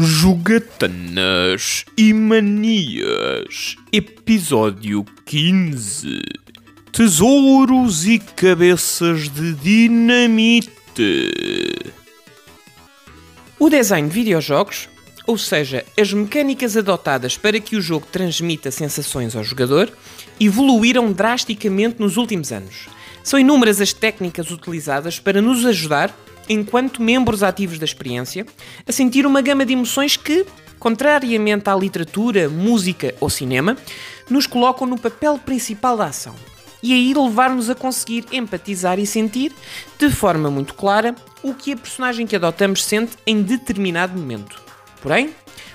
Jogatanas e Manias, Episódio 15 Tesouros e Cabeças de Dinamite. O design de videojogos, ou seja, as mecânicas adotadas para que o jogo transmita sensações ao jogador, evoluíram drasticamente nos últimos anos. São inúmeras as técnicas utilizadas para nos ajudar enquanto membros ativos da experiência, a sentir uma gama de emoções que, contrariamente à literatura, música ou cinema, nos colocam no papel principal da ação. E aí levar-nos a conseguir empatizar e sentir, de forma muito clara, o que a personagem que adotamos sente em determinado momento. Porém,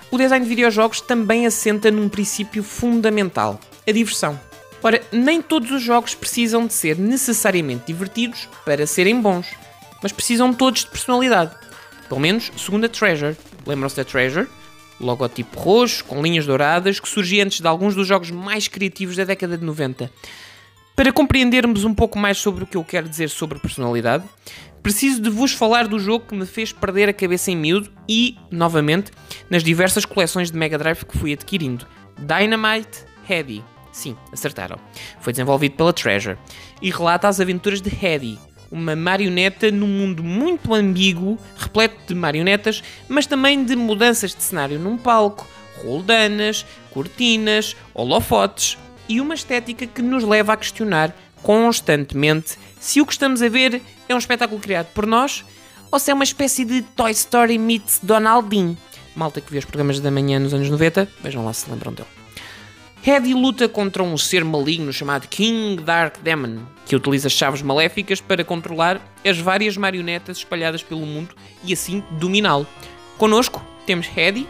o design de videojogos também assenta num princípio fundamental: a diversão. Ora, nem todos os jogos precisam de ser necessariamente divertidos para serem bons mas precisam todos de personalidade. Pelo menos segundo a Treasure. Lembram-se da Treasure? Logotipo roxo, com linhas douradas, que surgia antes de alguns dos jogos mais criativos da década de 90. Para compreendermos um pouco mais sobre o que eu quero dizer sobre personalidade, preciso de vos falar do jogo que me fez perder a cabeça em miúdo e, novamente, nas diversas coleções de Mega Drive que fui adquirindo. Dynamite Heady. Sim, acertaram. Foi desenvolvido pela Treasure e relata as aventuras de Heady, uma marioneta num mundo muito ambíguo, repleto de marionetas, mas também de mudanças de cenário num palco, roldanas, cortinas, holofotes e uma estética que nos leva a questionar constantemente se o que estamos a ver é um espetáculo criado por nós ou se é uma espécie de Toy Story meets Donaldin. Malta que viu os programas da manhã nos anos 90, vejam lá se lembram dele. Hedy luta contra um ser maligno chamado King Dark Demon, que utiliza chaves maléficas para controlar as várias marionetas espalhadas pelo mundo e assim dominá-lo. Conosco temos Hedy,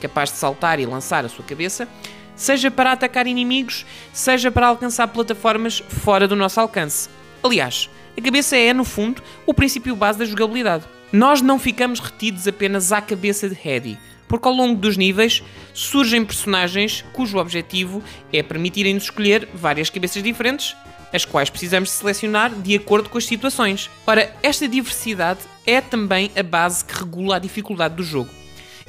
capaz de saltar e lançar a sua cabeça, seja para atacar inimigos, seja para alcançar plataformas fora do nosso alcance. Aliás, a cabeça é, no fundo, o princípio base da jogabilidade. Nós não ficamos retidos apenas à cabeça de Hedy, porque ao longo dos níveis surgem personagens cujo objetivo é permitirem-nos escolher várias cabeças diferentes, as quais precisamos selecionar de acordo com as situações. Ora, esta diversidade é também a base que regula a dificuldade do jogo.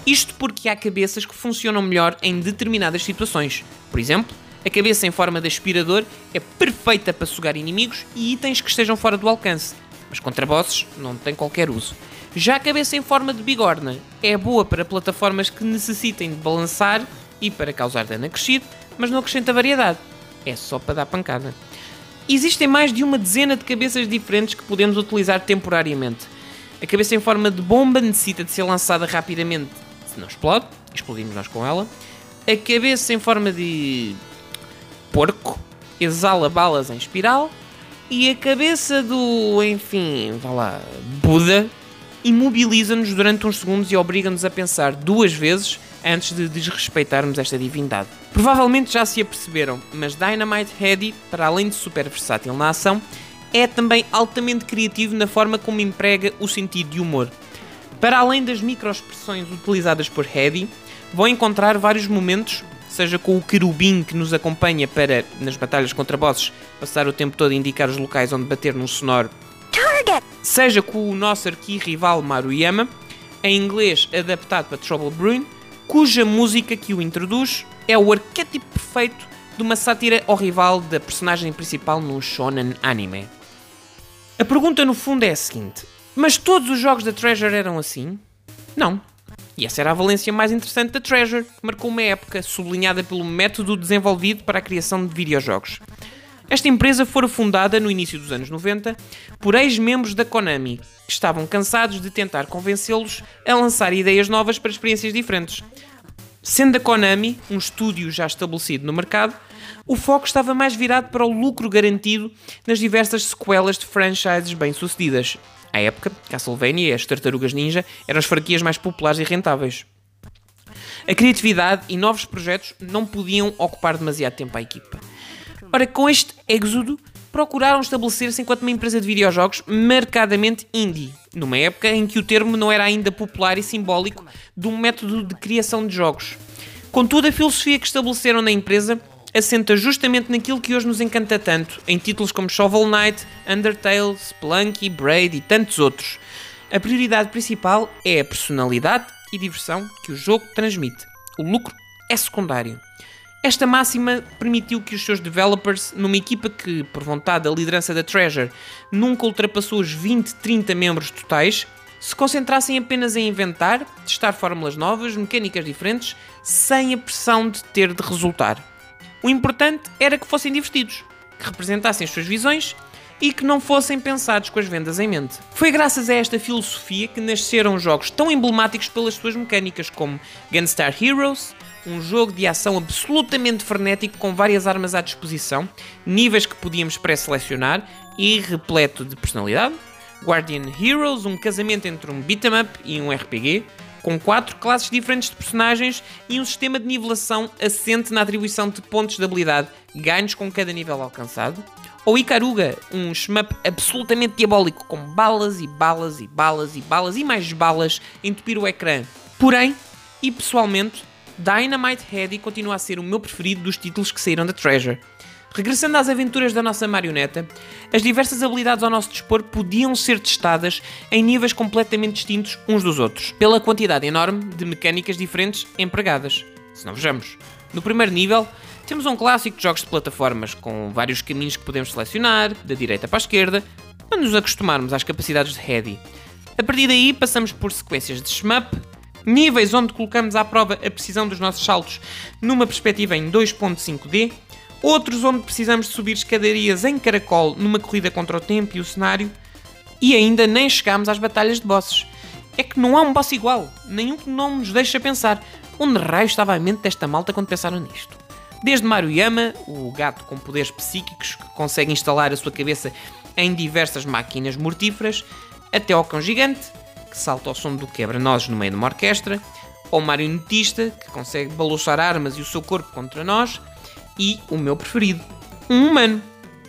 Isto porque há cabeças que funcionam melhor em determinadas situações. Por exemplo, a cabeça em forma de aspirador é perfeita para sugar inimigos e itens que estejam fora do alcance, mas contra bosses não tem qualquer uso. Já a cabeça em forma de bigorna é boa para plataformas que necessitem de balançar e para causar dano acrescido, mas não acrescenta variedade. É só para dar pancada. Existem mais de uma dezena de cabeças diferentes que podemos utilizar temporariamente. A cabeça em forma de bomba necessita de ser lançada rapidamente, se não explode, explodimos nós com ela. A cabeça em forma de porco exala balas em espiral. E a cabeça do, enfim, vá lá, Buda imobiliza-nos durante uns segundos e obriga-nos a pensar duas vezes antes de desrespeitarmos esta divindade. Provavelmente já se aperceberam, mas Dynamite Heady, para além de super versátil na ação, é também altamente criativo na forma como emprega o sentido de humor. Para além das microexpressões utilizadas por Heady, vão encontrar vários momentos, seja com o querubim que nos acompanha para, nas batalhas contra bosses, passar o tempo todo a indicar os locais onde bater num sonoro seja com o nosso arqui-rival Maruyama, em inglês adaptado para Trouble Bruin, cuja música que o introduz é o arquétipo perfeito de uma sátira ao rival da personagem principal no shonen anime. A pergunta no fundo é a seguinte: mas todos os jogos da Treasure eram assim? Não. E essa era a valência mais interessante da Treasure, que marcou uma época sublinhada pelo método desenvolvido para a criação de videojogos. Esta empresa fora fundada no início dos anos 90 por ex-membros da Konami, que estavam cansados de tentar convencê-los a lançar ideias novas para experiências diferentes. Sendo a Konami um estúdio já estabelecido no mercado, o foco estava mais virado para o lucro garantido nas diversas sequelas de franchises bem-sucedidas. À época, Castlevania e as Tartarugas Ninja eram as franquias mais populares e rentáveis. A criatividade e novos projetos não podiam ocupar demasiado tempo à equipa. Ora, com este êxodo, procuraram estabelecer-se enquanto uma empresa de videojogos marcadamente indie, numa época em que o termo não era ainda popular e simbólico de um método de criação de jogos. Contudo, a filosofia que estabeleceram na empresa assenta justamente naquilo que hoje nos encanta tanto, em títulos como Shovel Knight, Undertale, Spelunky, Braid e tantos outros. A prioridade principal é a personalidade e diversão que o jogo transmite. O lucro é secundário. Esta máxima permitiu que os seus developers, numa equipa que, por vontade da liderança da Treasure, nunca ultrapassou os 20, 30 membros totais, se concentrassem apenas em inventar, testar fórmulas novas, mecânicas diferentes, sem a pressão de ter de resultar. O importante era que fossem divertidos, que representassem as suas visões e que não fossem pensados com as vendas em mente. Foi graças a esta filosofia que nasceram jogos tão emblemáticos pelas suas mecânicas como Gunstar Heroes, um jogo de ação absolutamente frenético com várias armas à disposição, níveis que podíamos pré-selecionar e repleto de personalidade. Guardian Heroes, um casamento entre um beat'em up e um RPG, com quatro classes diferentes de personagens e um sistema de nivelação assente na atribuição de pontos de habilidade ganhos com cada nível alcançado. Ou Icaruga, um shmup absolutamente diabólico com balas e balas e balas e balas e mais balas a entupir o ecrã. Porém, e pessoalmente, Dynamite Heady continua a ser o meu preferido dos títulos que saíram da Treasure. Regressando às aventuras da nossa marioneta, as diversas habilidades ao nosso dispor podiam ser testadas em níveis completamente distintos uns dos outros, pela quantidade enorme de mecânicas diferentes empregadas. Se não vejamos, no primeiro nível temos um clássico de jogos de plataformas, com vários caminhos que podemos selecionar, da direita para a esquerda, para nos acostumarmos às capacidades de Heady. A partir daí passamos por sequências de shmup, níveis onde colocamos à prova a precisão dos nossos saltos numa perspectiva em 2.5D, outros onde precisamos de subir escadarias em caracol numa corrida contra o tempo e o cenário, e ainda nem chegámos às batalhas de bosses. É que não há um boss igual, nenhum que não nos deixa pensar onde raio estava a mente desta malta quando pensaram nisto. Desde Maruyama, o gato com poderes psíquicos que consegue instalar a sua cabeça em diversas máquinas mortíferas, até ao cão gigante, que salta ao som do quebra-nozes no meio de uma orquestra, ou marionetista, que consegue balançar armas e o seu corpo contra nós, e o meu preferido, um humano.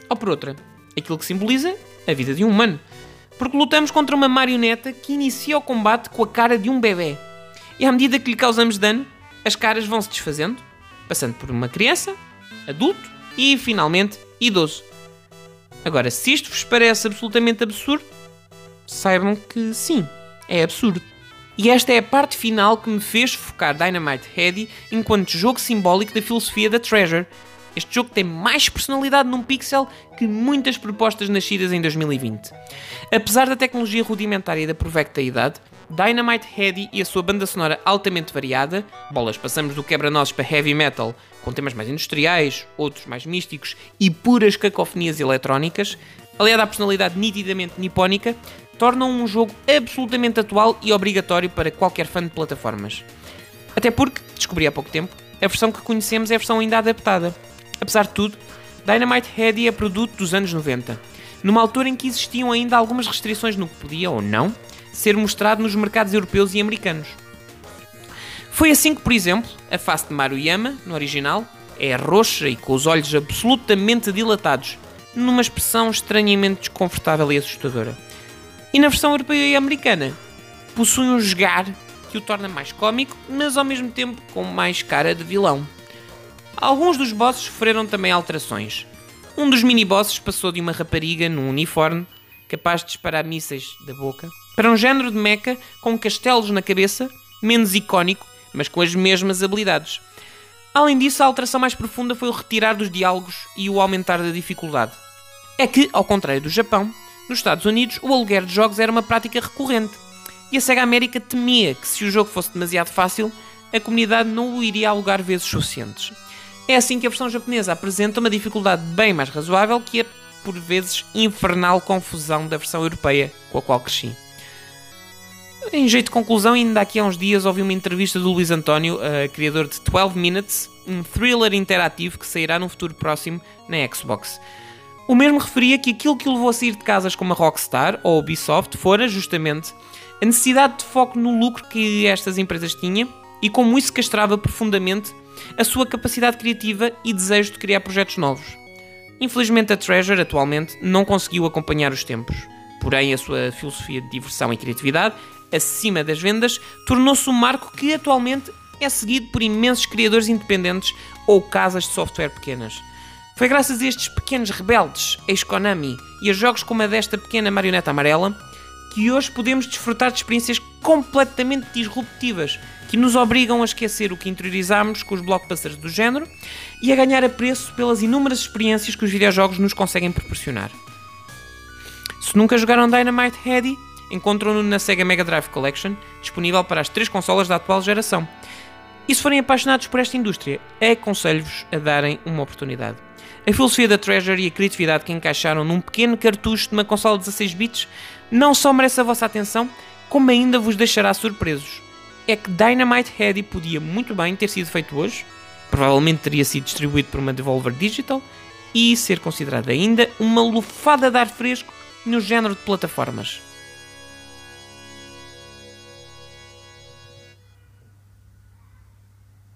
Ou por outra, aquilo que simboliza a vida de um humano. Porque lutamos contra uma marioneta que inicia o combate com a cara de um bebê. E à medida que lhe causamos dano, as caras vão se desfazendo, passando por uma criança, adulto e, finalmente, idoso. Agora, se isto vos parece absolutamente absurdo, saibam que sim, é absurdo. E esta é a parte final que me fez focar Dynamite Heady enquanto jogo simbólico da filosofia da Treasure. Este jogo tem mais personalidade num pixel que muitas propostas nascidas em 2020. Apesar da tecnologia rudimentar e da provecta idade, Dynamite Heady e a sua banda sonora altamente variada, bolas passamos do quebra-nozes para heavy metal, com temas mais industriais, outros mais místicos e puras cacofonias eletrónicas, aliada à personalidade nitidamente nipónica, tornam um jogo absolutamente atual e obrigatório para qualquer fã de plataformas. Até porque, descobri há pouco tempo, a versão que conhecemos é a versão ainda adaptada. Apesar de tudo, Dynamite Heady é produto dos anos 90, numa altura em que existiam ainda algumas restrições no que podia ou não ser mostrado nos mercados europeus e americanos. Foi assim que, por exemplo, a face de Maruyama, no original, é roxa e com os olhos absolutamente dilatados, numa expressão estranhamente desconfortável e assustadora. E na versão europeia e americana, possui um jogar que o torna mais cómico, mas ao mesmo tempo com mais cara de vilão. Alguns dos bosses sofreram também alterações. Um dos mini-bosses passou de uma rapariga num uniforme, capaz de disparar mísseis da boca, para um género de mecha com castelos na cabeça, menos icónico, mas com as mesmas habilidades. Além disso, a alteração mais profunda foi o retirar dos diálogos e o aumentar da dificuldade. É que, ao contrário do Japão, nos Estados Unidos o aluguer de jogos era uma prática recorrente. E a Sega América temia que, se o jogo fosse demasiado fácil, a comunidade não o iria alugar vezes suficientes. É assim que a versão japonesa apresenta uma dificuldade bem mais razoável que a, por vezes, infernal confusão da versão europeia com a qual cresci. Em jeito de conclusão, ainda aqui há uns dias ouvi uma entrevista do Luís António, uh, criador de 12 Minutes, um thriller interativo que sairá num futuro próximo na Xbox. O mesmo referia que aquilo que o levou a sair de casas como a Rockstar ou a Ubisoft fora justamente a necessidade de foco no lucro que estas empresas tinham e como isso castrava profundamente a sua capacidade criativa e desejo de criar projetos novos. Infelizmente, a Treasure atualmente não conseguiu acompanhar os tempos. Porém, a sua filosofia de diversão e criatividade acima das vendas, tornou-se um marco que atualmente é seguido por imensos criadores independentes ou casas de software pequenas. Foi graças a estes pequenos rebeldes, ex-Konami, e a jogos como a desta pequena marioneta amarela, que hoje podemos desfrutar de experiências completamente disruptivas que nos obrigam a esquecer o que interiorizámos com os blockbusters do género e a ganhar apreço pelas inúmeras experiências que os videojogos nos conseguem proporcionar. Se nunca jogaram Dynamite Heady, encontram-no na Sega Mega Drive Collection, disponível para as três consolas da atual geração. E se forem apaixonados por esta indústria, aconselho-vos a darem uma oportunidade. A filosofia da Treasure e a criatividade que encaixaram num pequeno cartucho de uma consola de 16 bits não só merece a vossa atenção, como ainda vos deixará surpresos. É que Dynamite Heady podia muito bem ter sido feito hoje, provavelmente teria sido distribuído por uma Devolver Digital e ser considerado ainda uma lufada de ar fresco no género de plataformas.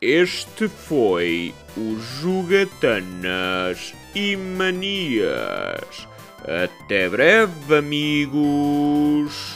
Este foi o Jogatanas e Manias. Até breve, amigos!